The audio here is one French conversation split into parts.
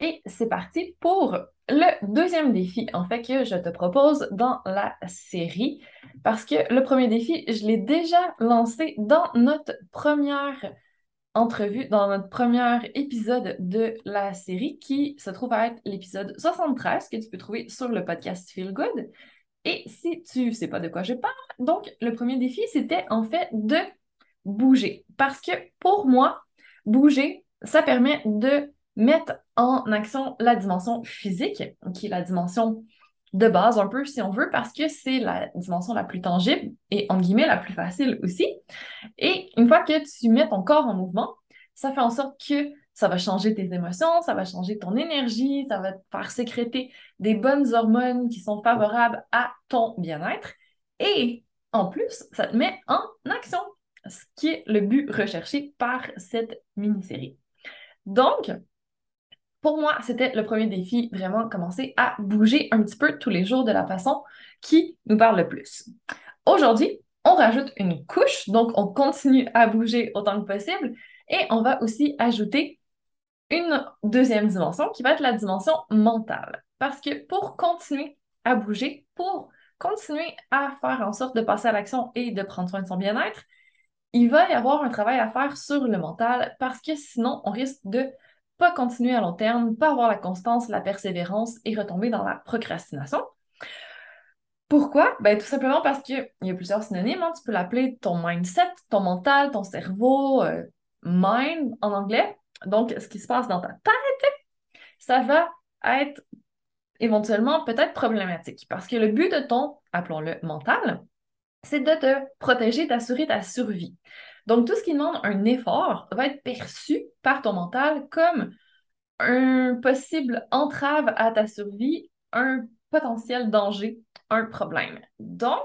Et c'est parti pour le deuxième défi, en fait, que je te propose dans la série. Parce que le premier défi, je l'ai déjà lancé dans notre première entrevue, dans notre premier épisode de la série, qui se trouve à être l'épisode 73, que tu peux trouver sur le podcast Feel Good. Et si tu sais pas de quoi je parle, donc le premier défi, c'était en fait de bouger. Parce que pour moi, bouger, ça permet de mettre en action la dimension physique, qui est la dimension de base un peu, si on veut, parce que c'est la dimension la plus tangible et, en guillemets, la plus facile aussi. Et une fois que tu mets ton corps en mouvement, ça fait en sorte que ça va changer tes émotions, ça va changer ton énergie, ça va te faire sécréter des bonnes hormones qui sont favorables à ton bien-être. Et en plus, ça te met en action, ce qui est le but recherché par cette mini-série. Donc, pour moi, c'était le premier défi, vraiment commencer à bouger un petit peu tous les jours de la façon qui nous parle le plus. Aujourd'hui, on rajoute une couche, donc on continue à bouger autant que possible et on va aussi ajouter une deuxième dimension qui va être la dimension mentale. Parce que pour continuer à bouger, pour continuer à faire en sorte de passer à l'action et de prendre soin de son bien-être, il va y avoir un travail à faire sur le mental parce que sinon, on risque de pas continuer à long terme, pas avoir la constance, la persévérance et retomber dans la procrastination. Pourquoi? Ben, tout simplement parce qu'il y a plusieurs synonymes. Hein. Tu peux l'appeler ton mindset, ton mental, ton cerveau, euh, mind en anglais. Donc, ce qui se passe dans ta tête, ça va être éventuellement peut-être problématique parce que le but de ton, appelons-le mental, c'est de te protéger, d'assurer ta survie. Donc, tout ce qui demande un effort va être perçu par ton mental comme un possible entrave à ta survie, un potentiel danger, un problème. Donc,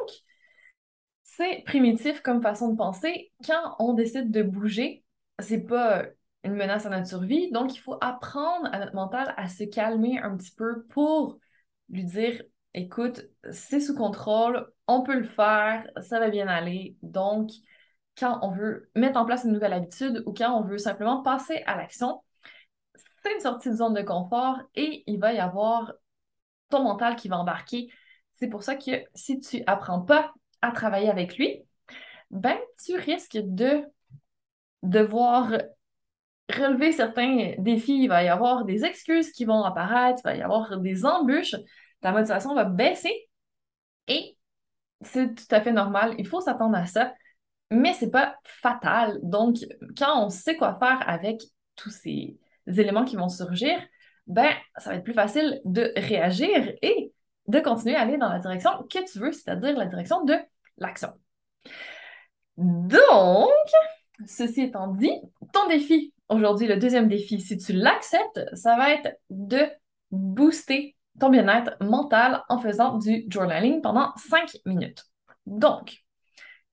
c'est primitif comme façon de penser. Quand on décide de bouger, c'est pas une menace à notre survie. Donc, il faut apprendre à notre mental à se calmer un petit peu pour lui dire écoute, c'est sous contrôle, on peut le faire, ça va bien aller. Donc, quand on veut mettre en place une nouvelle habitude ou quand on veut simplement passer à l'action, c'est une sortie de zone de confort et il va y avoir ton mental qui va embarquer. C'est pour ça que si tu apprends pas à travailler avec lui, ben tu risques de devoir relever certains défis, il va y avoir des excuses qui vont apparaître, il va y avoir des embûches, ta motivation va baisser et c'est tout à fait normal, il faut s'attendre à ça mais c'est pas fatal. Donc, quand on sait quoi faire avec tous ces éléments qui vont surgir, ben, ça va être plus facile de réagir et de continuer à aller dans la direction que tu veux, c'est-à-dire la direction de l'action. Donc, ceci étant dit, ton défi aujourd'hui, le deuxième défi, si tu l'acceptes, ça va être de booster ton bien-être mental en faisant du journaling pendant 5 minutes. Donc,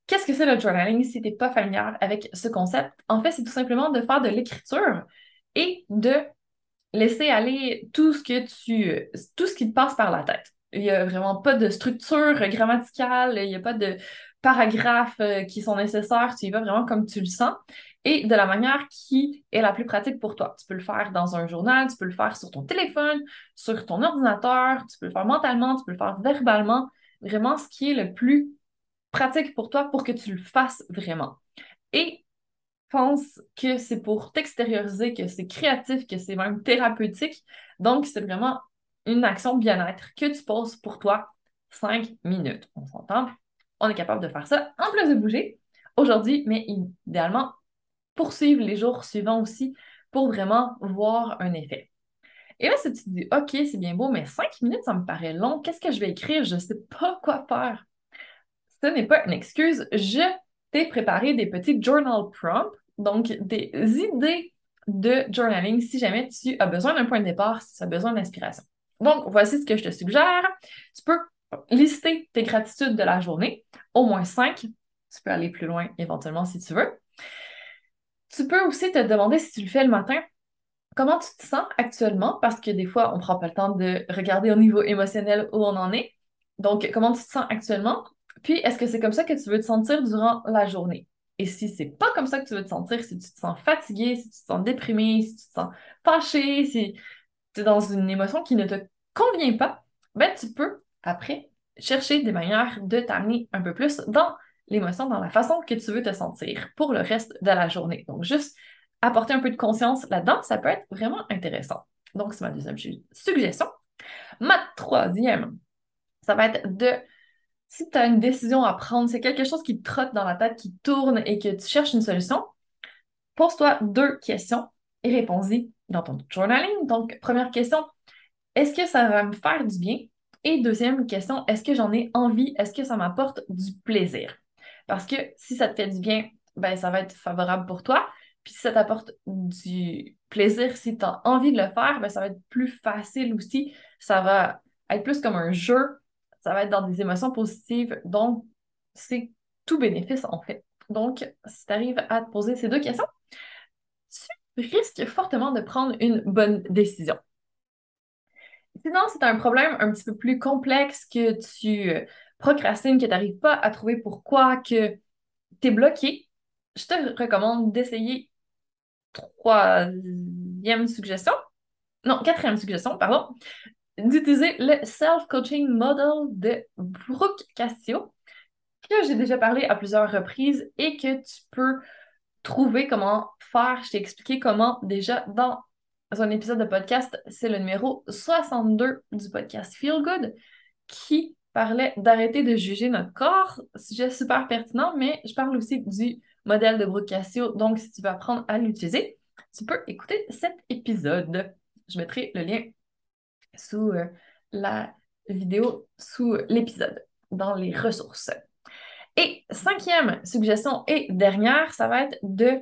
Qu'est-ce que c'est le journaling si tu n'es pas familière avec ce concept? En fait, c'est tout simplement de faire de l'écriture et de laisser aller tout ce que tu tout ce qui te passe par la tête. Il n'y a vraiment pas de structure grammaticale, il n'y a pas de paragraphes euh, qui sont nécessaires, tu y vas vraiment comme tu le sens et de la manière qui est la plus pratique pour toi. Tu peux le faire dans un journal, tu peux le faire sur ton téléphone, sur ton ordinateur, tu peux le faire mentalement, tu peux le faire verbalement, vraiment ce qui est le plus pratique pour toi pour que tu le fasses vraiment. Et pense que c'est pour t'extérioriser, que c'est créatif, que c'est même thérapeutique. Donc, c'est vraiment une action bien-être que tu poses pour toi cinq minutes. On s'entend? On est capable de faire ça en plus de bouger aujourd'hui, mais idéalement, poursuivre les jours suivants aussi pour vraiment voir un effet. Et là, si tu te dis, OK, c'est bien beau, mais cinq minutes, ça me paraît long, qu'est-ce que je vais écrire? Je ne sais pas quoi faire ce n'est pas une excuse. Je t'ai préparé des petits journal prompts, donc des idées de journaling si jamais tu as besoin d'un point de départ, si tu as besoin d'inspiration. Donc, voici ce que je te suggère. Tu peux lister tes gratitudes de la journée, au moins cinq. Tu peux aller plus loin éventuellement si tu veux. Tu peux aussi te demander si tu le fais le matin, comment tu te sens actuellement, parce que des fois, on ne prend pas le temps de regarder au niveau émotionnel où on en est. Donc, comment tu te sens actuellement? Puis, est-ce que c'est comme ça que tu veux te sentir durant la journée? Et si c'est pas comme ça que tu veux te sentir, si tu te sens fatigué, si tu te sens déprimé, si tu te sens fâché, si tu es dans une émotion qui ne te convient pas, ben tu peux, après, chercher des manières de t'amener un peu plus dans l'émotion, dans la façon que tu veux te sentir pour le reste de la journée. Donc, juste apporter un peu de conscience là-dedans, ça peut être vraiment intéressant. Donc, c'est ma deuxième suggestion. Ma troisième, ça va être de, si tu as une décision à prendre, c'est quelque chose qui te trotte dans la tête, qui tourne et que tu cherches une solution, pose-toi deux questions et réponds-y dans ton journaling. Donc, première question, est-ce que ça va me faire du bien? Et deuxième question, est-ce que j'en ai envie? Est-ce que ça m'apporte du plaisir? Parce que si ça te fait du bien, ben, ça va être favorable pour toi. Puis si ça t'apporte du plaisir, si tu as envie de le faire, ben, ça va être plus facile aussi. Ça va être plus comme un jeu. Ça va être dans des émotions positives. Donc, c'est tout bénéfice en fait. Donc, si tu arrives à te poser ces deux questions, tu risques fortement de prendre une bonne décision. Sinon, c'est un problème un petit peu plus complexe que tu euh, procrastines, que tu n'arrives pas à trouver pourquoi, que tu es bloqué, je te recommande d'essayer troisième suggestion, non, quatrième suggestion, pardon, d'utiliser le Self-Coaching Model de Brooke Cassio, que j'ai déjà parlé à plusieurs reprises et que tu peux trouver comment faire. Je t'ai expliqué comment déjà dans un épisode de podcast, c'est le numéro 62 du podcast Feel Good, qui parlait d'arrêter de juger notre corps. Sujet super pertinent, mais je parle aussi du modèle de Brooke Cassio. Donc, si tu veux apprendre à l'utiliser, tu peux écouter cet épisode. Je mettrai le lien sous euh, la vidéo, sous l'épisode, dans les ressources. Et cinquième suggestion et dernière, ça va être de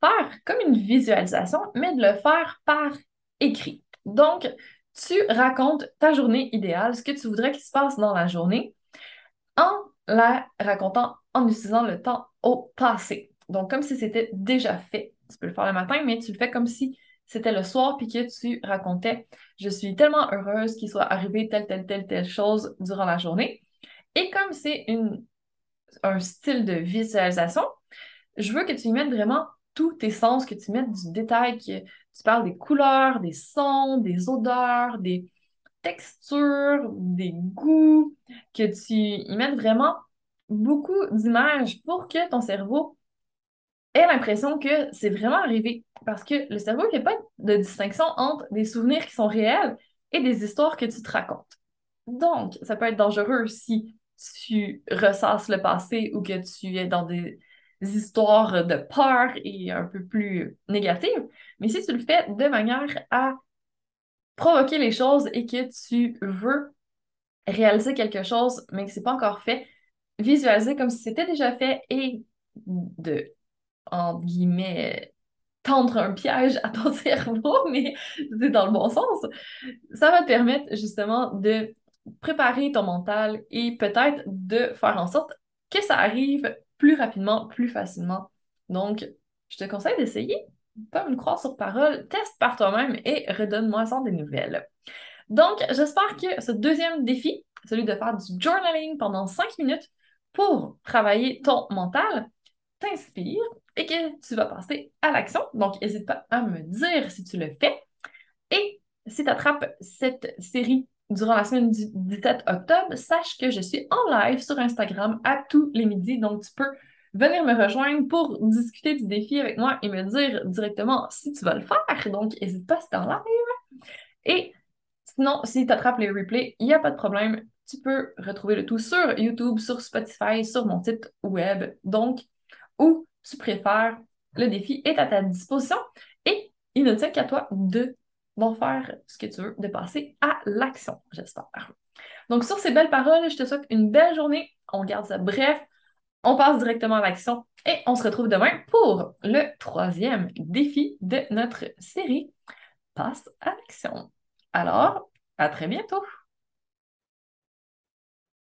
faire comme une visualisation, mais de le faire par écrit. Donc, tu racontes ta journée idéale, ce que tu voudrais qu'il se passe dans la journée, en la racontant en utilisant le temps au passé. Donc, comme si c'était déjà fait. Tu peux le faire le matin, mais tu le fais comme si c'était le soir, puis que tu racontais Je suis tellement heureuse qu'il soit arrivé telle, telle, telle, telle chose durant la journée. Et comme c'est un style de visualisation, je veux que tu y mettes vraiment tous tes sens, que tu mettes du détail, que tu parles des couleurs, des sons, des odeurs, des textures, des goûts, que tu y mettes vraiment beaucoup d'images pour que ton cerveau ait l'impression que c'est vraiment arrivé. Parce que le cerveau ne fait pas de distinction entre des souvenirs qui sont réels et des histoires que tu te racontes. Donc, ça peut être dangereux si tu ressasses le passé ou que tu es dans des histoires de peur et un peu plus négatives. Mais si tu le fais de manière à provoquer les choses et que tu veux réaliser quelque chose, mais que c'est pas encore fait, visualiser comme si c'était déjà fait et de, entre guillemets, tendre un piège à ton cerveau, mais c'est dans le bon sens, ça va te permettre justement de préparer ton mental et peut-être de faire en sorte que ça arrive plus rapidement, plus facilement. Donc, je te conseille d'essayer. Pas me croire sur parole, teste par toi-même et redonne-moi ça des nouvelles. Donc, j'espère que ce deuxième défi, celui de faire du journaling pendant cinq minutes pour travailler ton mental, t'inspire et que tu vas passer à l'action. Donc, n'hésite pas à me dire si tu le fais. Et si tu attrapes cette série durant la semaine du 17 octobre, sache que je suis en live sur Instagram à tous les midis. Donc, tu peux venir me rejoindre pour discuter du défi avec moi et me dire directement si tu vas le faire. Donc, n'hésite pas si tu en live. Et sinon, si tu attrapes les replays, il n'y a pas de problème. Tu peux retrouver le tout sur YouTube, sur Spotify, sur mon site web. Donc, où tu préfères, le défi est à ta disposition et il ne tient qu'à toi de faire ce que tu veux, de passer à l'action, j'espère. Donc, sur ces belles paroles, je te souhaite une belle journée. On garde ça bref. On passe directement à l'action et on se retrouve demain pour le troisième défi de notre série Passe à l'action. Alors, à très bientôt!